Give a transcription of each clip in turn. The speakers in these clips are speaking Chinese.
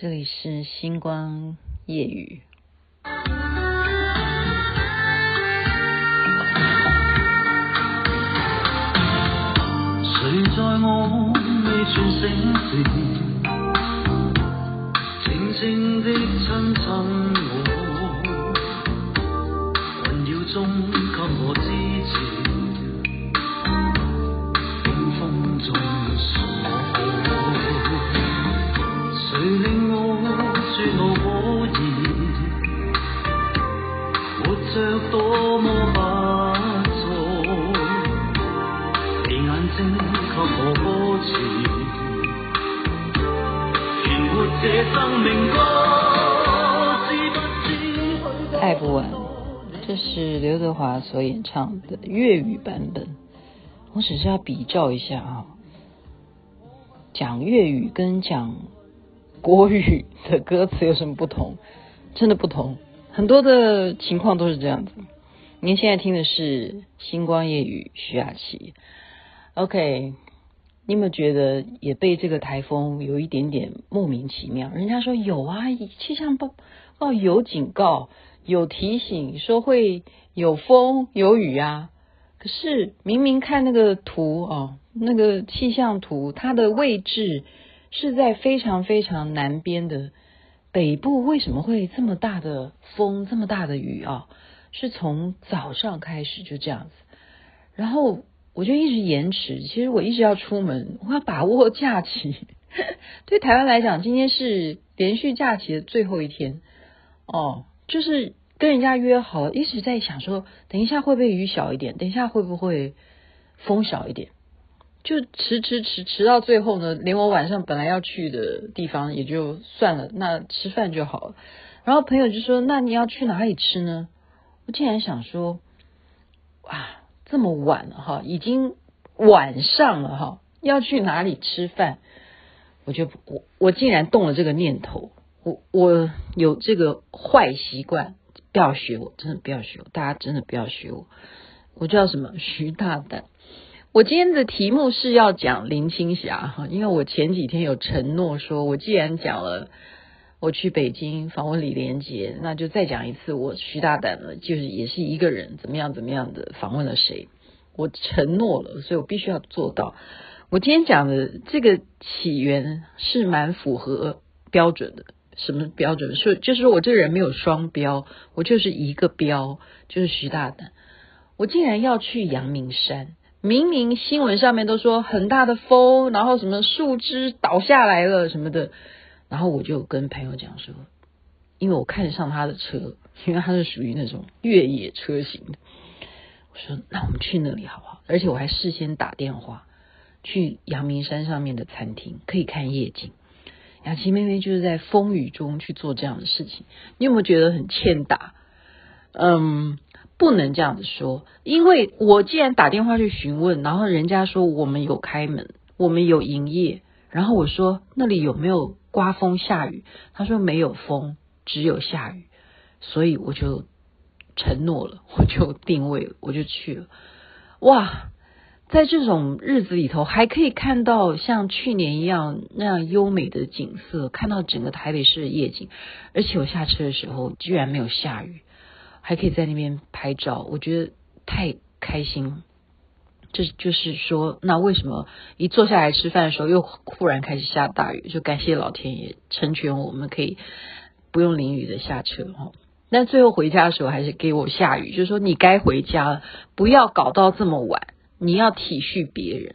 这里是星光夜雨。谁在我未全醒时，静静的亲亲我，困扰中给我支持，多么不错，你眼睛给我歌词，填活这生命歌，知不知爱不完，这是刘德华所演唱的粤语版本。我只是要比照一下啊，讲粤语跟讲。国语的歌词有什么不同？真的不同，很多的情况都是这样子。您现在听的是《星光夜雨》，徐雅琪。OK，你有没有觉得也被这个台风有一点点莫名其妙？人家说有啊，气象报哦有警告，有提醒说会有风有雨啊。可是明明看那个图哦，那个气象图，它的位置。是在非常非常南边的北部，为什么会这么大的风，这么大的雨啊？是从早上开始就这样子，然后我就一直延迟。其实我一直要出门，我要把握假期。对台湾来讲，今天是连续假期的最后一天哦，就是跟人家约好，一直在想说，等一下会不会雨小一点？等一下会不会风小一点？就迟迟迟迟到最后呢，连我晚上本来要去的地方也就算了，那吃饭就好了。然后朋友就说：“那你要去哪里吃呢？”我竟然想说：“哇，这么晚了哈，已经晚上了哈，要去哪里吃饭？”我就我我竟然动了这个念头，我我有这个坏习惯，不要学我，真的不要学我，大家真的不要学我。我叫什么？徐大胆。我今天的题目是要讲林青霞哈，因为我前几天有承诺说，我既然讲了我去北京访问李连杰，那就再讲一次我徐大胆了，就是也是一个人怎么样怎么样的访问了谁，我承诺了，所以我必须要做到。我今天讲的这个起源是蛮符合标准的，什么标准？说就是说我这个人没有双标，我就是一个标，就是徐大胆。我竟然要去阳明山。明明新闻上面都说很大的风，然后什么树枝倒下来了什么的，然后我就跟朋友讲说，因为我看上他的车，因为他是属于那种越野车型的，我说那我们去那里好不好？而且我还事先打电话去阳明山上面的餐厅，可以看夜景。雅琪妹妹就是在风雨中去做这样的事情，你有没有觉得很欠打？嗯。不能这样子说，因为我既然打电话去询问，然后人家说我们有开门，我们有营业，然后我说那里有没有刮风下雨？他说没有风，只有下雨，所以我就承诺了，我就定位了，我就去了。哇，在这种日子里头，还可以看到像去年一样那样优美的景色，看到整个台北市的夜景，而且我下车的时候居然没有下雨。还可以在那边拍照，我觉得太开心。这就是说，那为什么一坐下来吃饭的时候，又忽然开始下大雨？就感谢老天爷成全我们，可以不用淋雨的下车哈。但最后回家的时候，还是给我下雨，就是说你该回家了，不要搞到这么晚，你要体恤别人。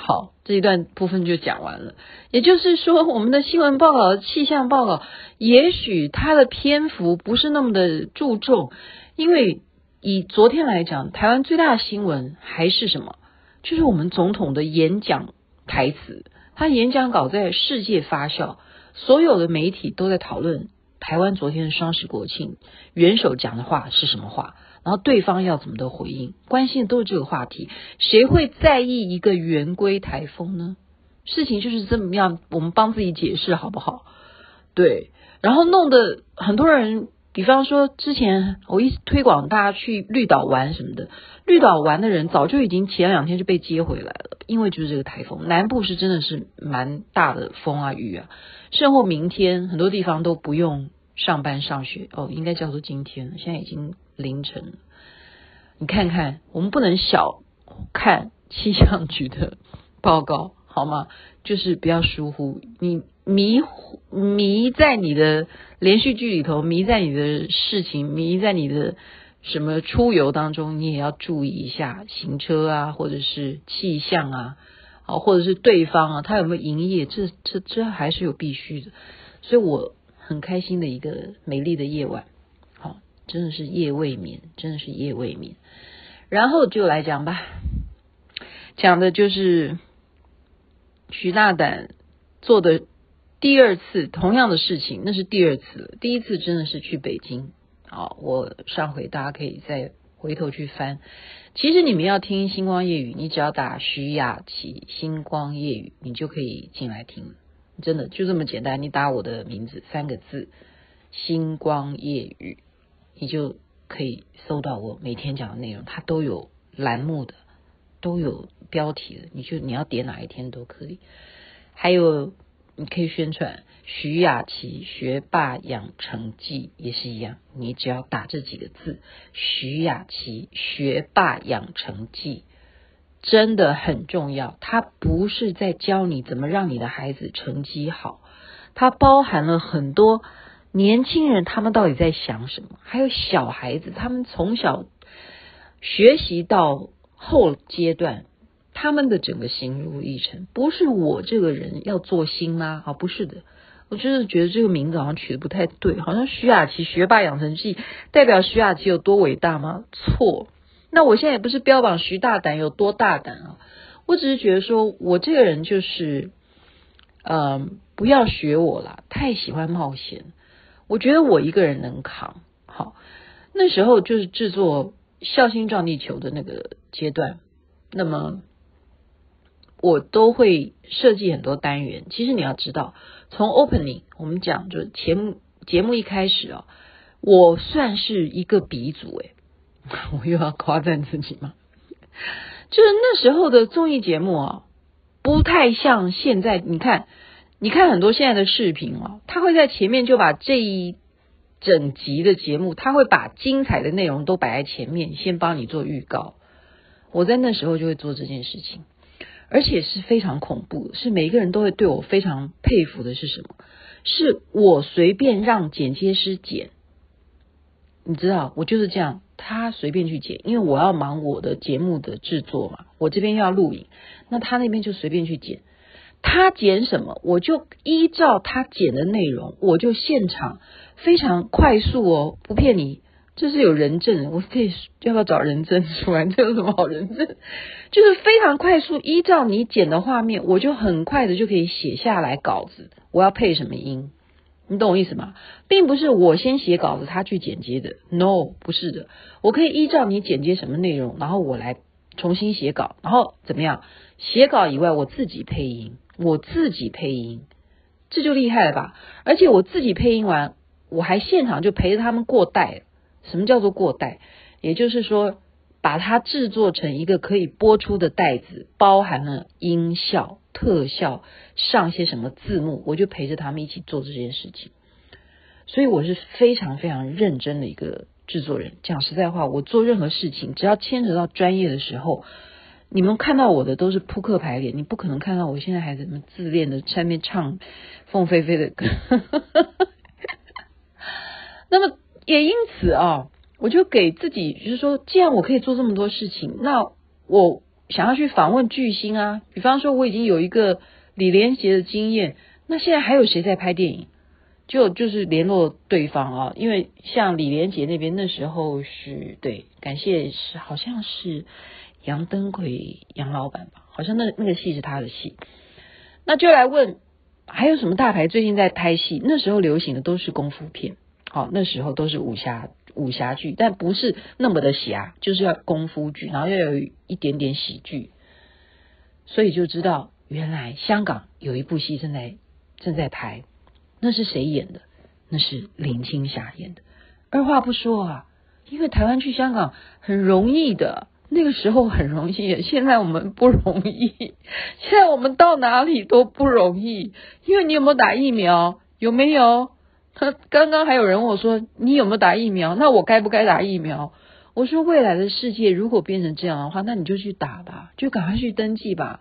好，这一段部分就讲完了。也就是说，我们的新闻报告、气象报告，也许它的篇幅不是那么的注重，因为以昨天来讲，台湾最大的新闻还是什么？就是我们总统的演讲台词，他演讲稿在世界发酵，所有的媒体都在讨论台湾昨天的双十国庆，元首讲的话是什么话？然后对方要怎么的回应？关心的都是这个话题。谁会在意一个圆规台风呢？事情就是这么样，我们帮自己解释好不好？对，然后弄得很多人比方说，之前我一推广大家去绿岛玩什么的，绿岛玩的人早就已经前两天就被接回来了，因为就是这个台风，南部是真的是蛮大的风啊雨啊，甚或明天很多地方都不用上班上学哦，应该叫做今天，现在已经凌晨。你看看，我们不能小看气象局的报告，好吗？就是不要疏忽你。迷迷在你的连续剧里头，迷在你的事情，迷在你的什么出游当中，你也要注意一下行车啊，或者是气象啊，好，或者是对方啊，他有没有营业，这这这还是有必须的。所以我很开心的一个美丽的夜晚，好，真的是夜未眠，真的是夜未眠。然后就来讲吧，讲的就是徐大胆做的。第二次同样的事情，那是第二次。第一次真的是去北京，好，我上回大家可以再回头去翻。其实你们要听《星光夜语》，你只要打徐雅琪《星光夜语》，你就可以进来听。真的就这么简单，你打我的名字三个字“星光夜雨”，你就可以搜到我每天讲的内容，它都有栏目的，都有标题的，你就你要点哪一天都可以。还有。你可以宣传徐雅琪学霸养成记也是一样，你只要打这几个字“徐雅琪学霸养成记”，真的很重要。它不是在教你怎么让你的孩子成绩好，它包含了很多年轻人他们到底在想什么，还有小孩子他们从小学习到后阶段。他们的整个心路历程，不是我这个人要做新吗？啊，不是的，我就是觉得这个名字好像取得不太对，好像徐雅琪学霸养成记代表徐雅琪有多伟大吗？错，那我现在也不是标榜徐大胆有多大胆啊，我只是觉得说我这个人就是，嗯、不要学我啦，太喜欢冒险，我觉得我一个人能扛。好，那时候就是制作《孝心撞地球》的那个阶段，那么。我都会设计很多单元。其实你要知道，从 opening 我们讲就节目节目一开始啊，我算是一个鼻祖诶，我又要夸赞自己吗？就是那时候的综艺节目啊，不太像现在。你看，你看很多现在的视频啊，他会在前面就把这一整集的节目，他会把精彩的内容都摆在前面，先帮你做预告。我在那时候就会做这件事情。而且是非常恐怖，是每一个人都会对我非常佩服的是什么？是我随便让剪接师剪，你知道，我就是这样，他随便去剪，因为我要忙我的节目的制作嘛，我这边要录影，那他那边就随便去剪，他剪什么，我就依照他剪的内容，我就现场非常快速哦，不骗你。这是有人证，我可以要不要找人证出来？这有什么好人证？就是非常快速，依照你剪的画面，我就很快的就可以写下来稿子。我要配什么音？你懂我意思吗？并不是我先写稿子，他去剪接的。No，不是的。我可以依照你剪接什么内容，然后我来重新写稿，然后怎么样？写稿以外，我自己配音，我自己配音，这就厉害了吧？而且我自己配音完，我还现场就陪着他们过带。什么叫做过带？也就是说，把它制作成一个可以播出的带子，包含了音效、特效，上一些什么字幕，我就陪着他们一起做这件事情。所以我是非常非常认真的一个制作人。讲实在话，我做任何事情，只要牵扯到专业的时候，你们看到我的都是扑克牌脸，你不可能看到我现在还怎么自恋的上面唱凤飞飞的歌。那么。也因此啊，我就给自己就是说，既然我可以做这么多事情，那我想要去访问巨星啊。比方说，我已经有一个李连杰的经验，那现在还有谁在拍电影？就就是联络对方啊，因为像李连杰那边那时候是对，感谢是好像是杨登魁杨老板吧，好像那那个戏是他的戏，那就来问还有什么大牌最近在拍戏？那时候流行的都是功夫片。好，那时候都是武侠武侠剧，但不是那么的侠，就是要功夫剧，然后要有一点点喜剧，所以就知道原来香港有一部戏正在正在拍，那是谁演的？那是林青霞演的。二话不说啊，因为台湾去香港很容易的，那个时候很容易，现在我们不容易，现在我们到哪里都不容易，因为你有没有打疫苗？有没有？他刚刚还有人问我说，你有没有打疫苗？那我该不该打疫苗？我说未来的世界如果变成这样的话，那你就去打吧，就赶快去登记吧。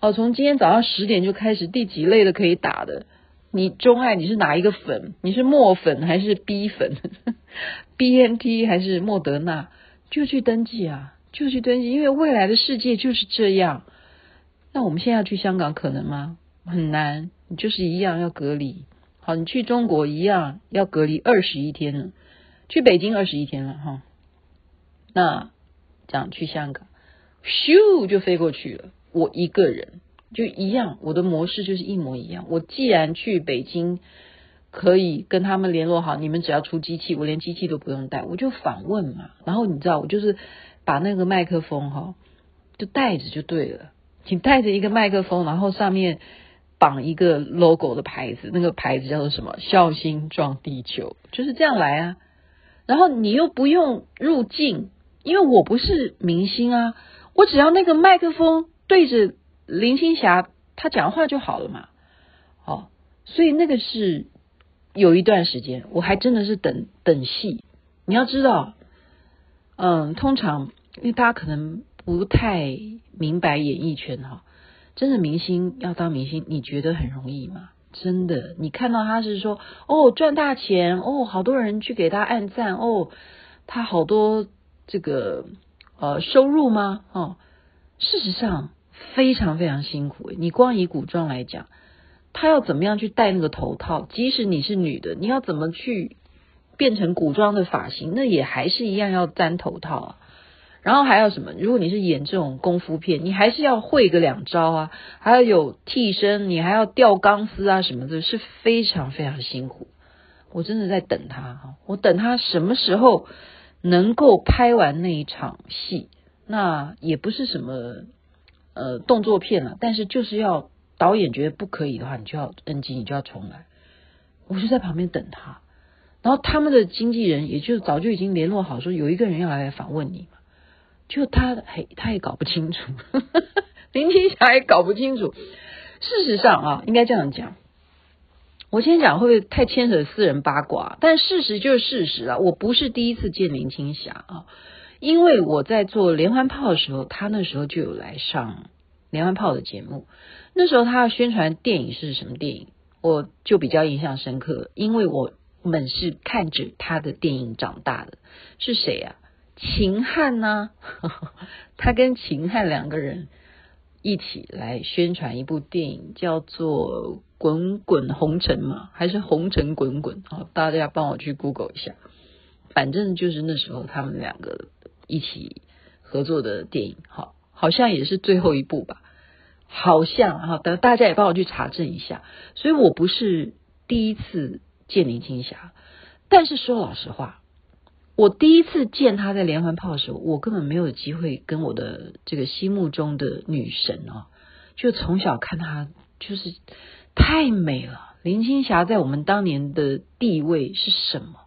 哦，从今天早上十点就开始，第几类的可以打的？你钟爱你是哪一个粉？你是墨粉还是 B 粉？BNT 还是莫德纳？就去登记啊，就去登记，因为未来的世界就是这样。那我们现在要去香港可能吗？很难，你就是一样要隔离。好，你去中国一样要隔离二十一天了，去北京二十一天了哈。那这样去香港，咻就飞过去了。我一个人就一样，我的模式就是一模一样。我既然去北京，可以跟他们联络好，你们只要出机器，我连机器都不用带，我就访问嘛。然后你知道，我就是把那个麦克风哈，就带着就对了。请带着一个麦克风，然后上面绑一个 logo 的牌子，那个牌子叫做什么？孝心撞地球，就是这样来啊。然后你又不用入镜。因为我不是明星啊，我只要那个麦克风对着林青霞，她讲话就好了嘛。哦，所以那个是有一段时间，我还真的是等等戏。你要知道，嗯，通常因为大家可能不太明白演艺圈哈，真的明星要当明星，你觉得很容易吗？真的，你看到他是说哦赚大钱哦，好多人去给他按赞哦，他好多。这个呃收入吗？哦，事实上非常非常辛苦。你光以古装来讲，他要怎么样去戴那个头套？即使你是女的，你要怎么去变成古装的发型？那也还是一样要粘头套啊。然后还有什么？如果你是演这种功夫片，你还是要会个两招啊，还要有替身，你还要吊钢丝啊什么的，是非常非常辛苦。我真的在等他哈，我等他什么时候？能够拍完那一场戏，那也不是什么呃动作片了，但是就是要导演觉得不可以的话，你就要 NG，你就要重来。我就在旁边等他，然后他们的经纪人也就早就已经联络好，说有一个人要来访问你嘛，就他嘿，他也搞不清楚，林青霞也搞不清楚。事实上啊，应该这样讲。我先讲会不会太牵扯私人八卦？但事实就是事实啊！我不是第一次见林青霞啊，因为我在做连环炮的时候，他那时候就有来上连环炮的节目。那时候他要宣传电影是什么电影，我就比较印象深刻，因为我们是看着他的电影长大的。是谁啊？秦汉呢？他跟秦汉两个人一起来宣传一部电影，叫做。滚滚红尘嘛，还是红尘滚滚？好，大家帮我去 Google 一下。反正就是那时候他们两个一起合作的电影，好，好像也是最后一部吧，好像哈，等大家也帮我去查证一下。所以我不是第一次见林青霞，但是说老实话，我第一次见她在连环炮的时候，我根本没有机会跟我的这个心目中的女神哦，就从小看她就是。太美了，林青霞在我们当年的地位是什么？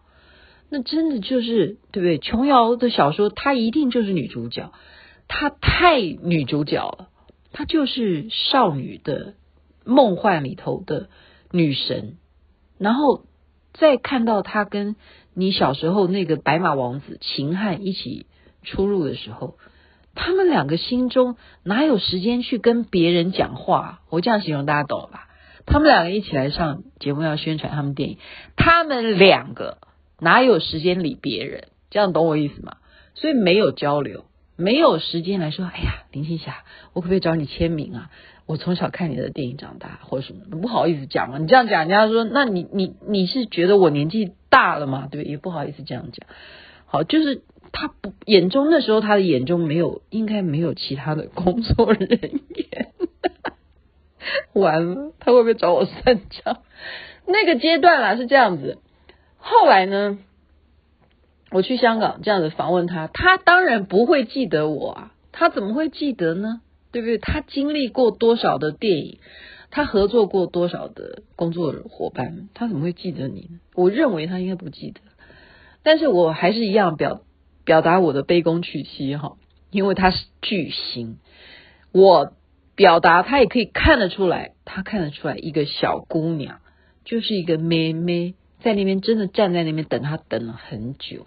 那真的就是对不对？琼瑶的小说，她一定就是女主角，她太女主角了，她就是少女的梦幻里头的女神。然后再看到他跟你小时候那个白马王子秦汉一起出入的时候，他们两个心中哪有时间去跟别人讲话？我这样形容大家懂了吧？他们两个一起来上节目，要宣传他们电影。他们两个哪有时间理别人？这样懂我意思吗？所以没有交流，没有时间来说。哎呀，林青霞，我可不可以找你签名啊？我从小看你的电影长大，或者什么，不好意思讲啊。你这样讲，人家说，那你你你是觉得我年纪大了吗？对，也不好意思这样讲。好，就是他不眼中那时候他的眼中没有，应该没有其他的工作人员。完了，他会不会找我算账？那个阶段啦是这样子。后来呢，我去香港这样子访问他，他当然不会记得我啊，他怎么会记得呢？对不对？他经历过多少的电影，他合作过多少的工作伙伴，他怎么会记得你呢？我认为他应该不记得。但是我还是一样表表达我的卑躬屈膝哈，因为他是巨星，我表达他也可以看得出来，他看得出来一个小姑娘就是一个妹妹，在那边真的站在那边等他等了很久，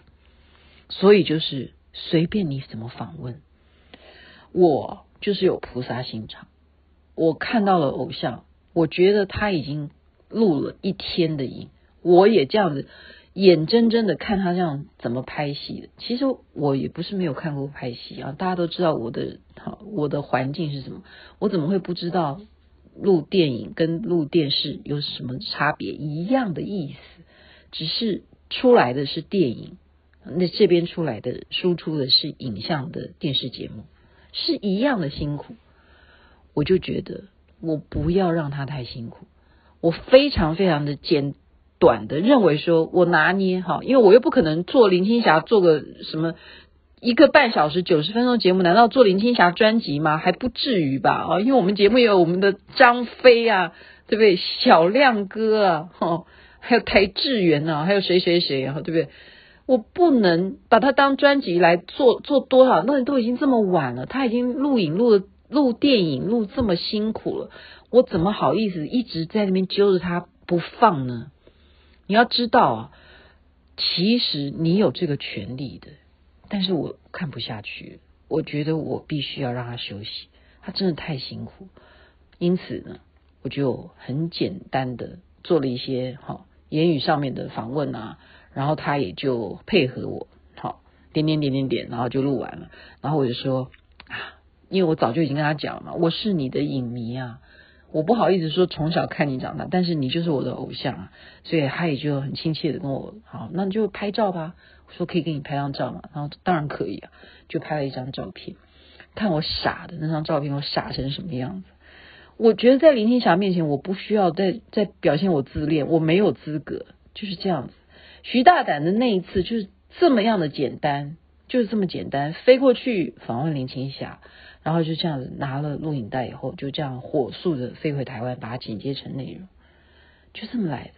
所以就是随便你怎么访问，我就是有菩萨心肠，我看到了偶像，我觉得他已经录了一天的影，我也这样子。眼睁睁的看他这样怎么拍戏的，其实我也不是没有看过拍戏啊。大家都知道我的好，我的环境是什么，我怎么会不知道录电影跟录电视有什么差别？一样的意思，只是出来的是电影，那这边出来的输出的是影像的电视节目，是一样的辛苦。我就觉得我不要让他太辛苦，我非常非常的简。短的认为说，我拿捏哈，因为我又不可能做林青霞做个什么一个半小时九十分钟节目，难道做林青霞专辑吗？还不至于吧啊！因为我们节目也有我们的张飞啊，对不对？小亮哥啊，哈，还有台志源啊，还有谁谁谁啊，对不对？我不能把它当专辑来做做多少，那都已经这么晚了，他已经录影录录电影录这么辛苦了，我怎么好意思一直在那边揪着他不放呢？你要知道啊，其实你有这个权利的，但是我看不下去，我觉得我必须要让他休息，他真的太辛苦，因此呢，我就很简单的做了一些好言语上面的访问啊，然后他也就配合我，好点点点点点，然后就录完了，然后我就说啊，因为我早就已经跟他讲了嘛，我是你的影迷啊。我不好意思说从小看你长大，但是你就是我的偶像啊，所以他也就很亲切的跟我，好，那你就拍照吧。我说可以给你拍张照嘛，然后当然可以啊，就拍了一张照片。看我傻的那张照片，我傻成什么样子？我觉得在林青霞面前，我不需要再再表现我自恋，我没有资格，就是这样子。徐大胆的那一次就是这么样的简单，就是这么简单，飞过去访问林青霞。然后就这样子拿了录影带以后，就这样火速的飞回台湾，把它剪接成内容，就这么来的。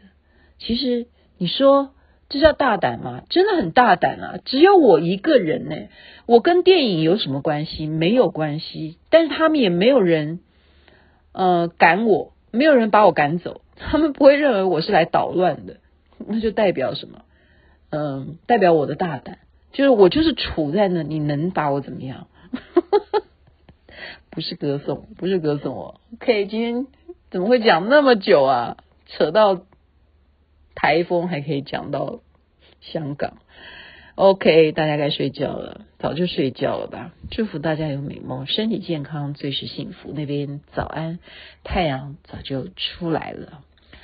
其实你说这叫大胆吗？真的很大胆啊！只有我一个人呢，我跟电影有什么关系？没有关系。但是他们也没有人呃赶我，没有人把我赶走，他们不会认为我是来捣乱的。那就代表什么？嗯、代表我的大胆，就是我就是处在那，你能把我怎么样？不是歌颂，不是歌颂我。OK，今天怎么会讲那么久啊？扯到台风，还可以讲到香港。OK，大家该睡觉了，早就睡觉了吧？祝福大家有美梦，身体健康，最是幸福。那边早安，太阳早就出来了。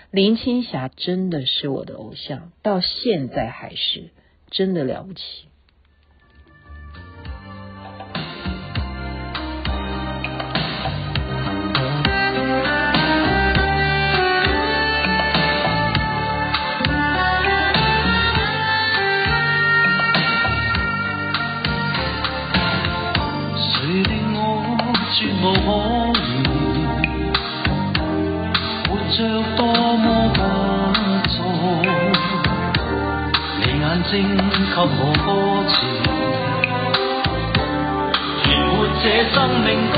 林青霞真的是我的偶像，到现在还是真的了不起。谁令我声给我歌词，活这生命歌。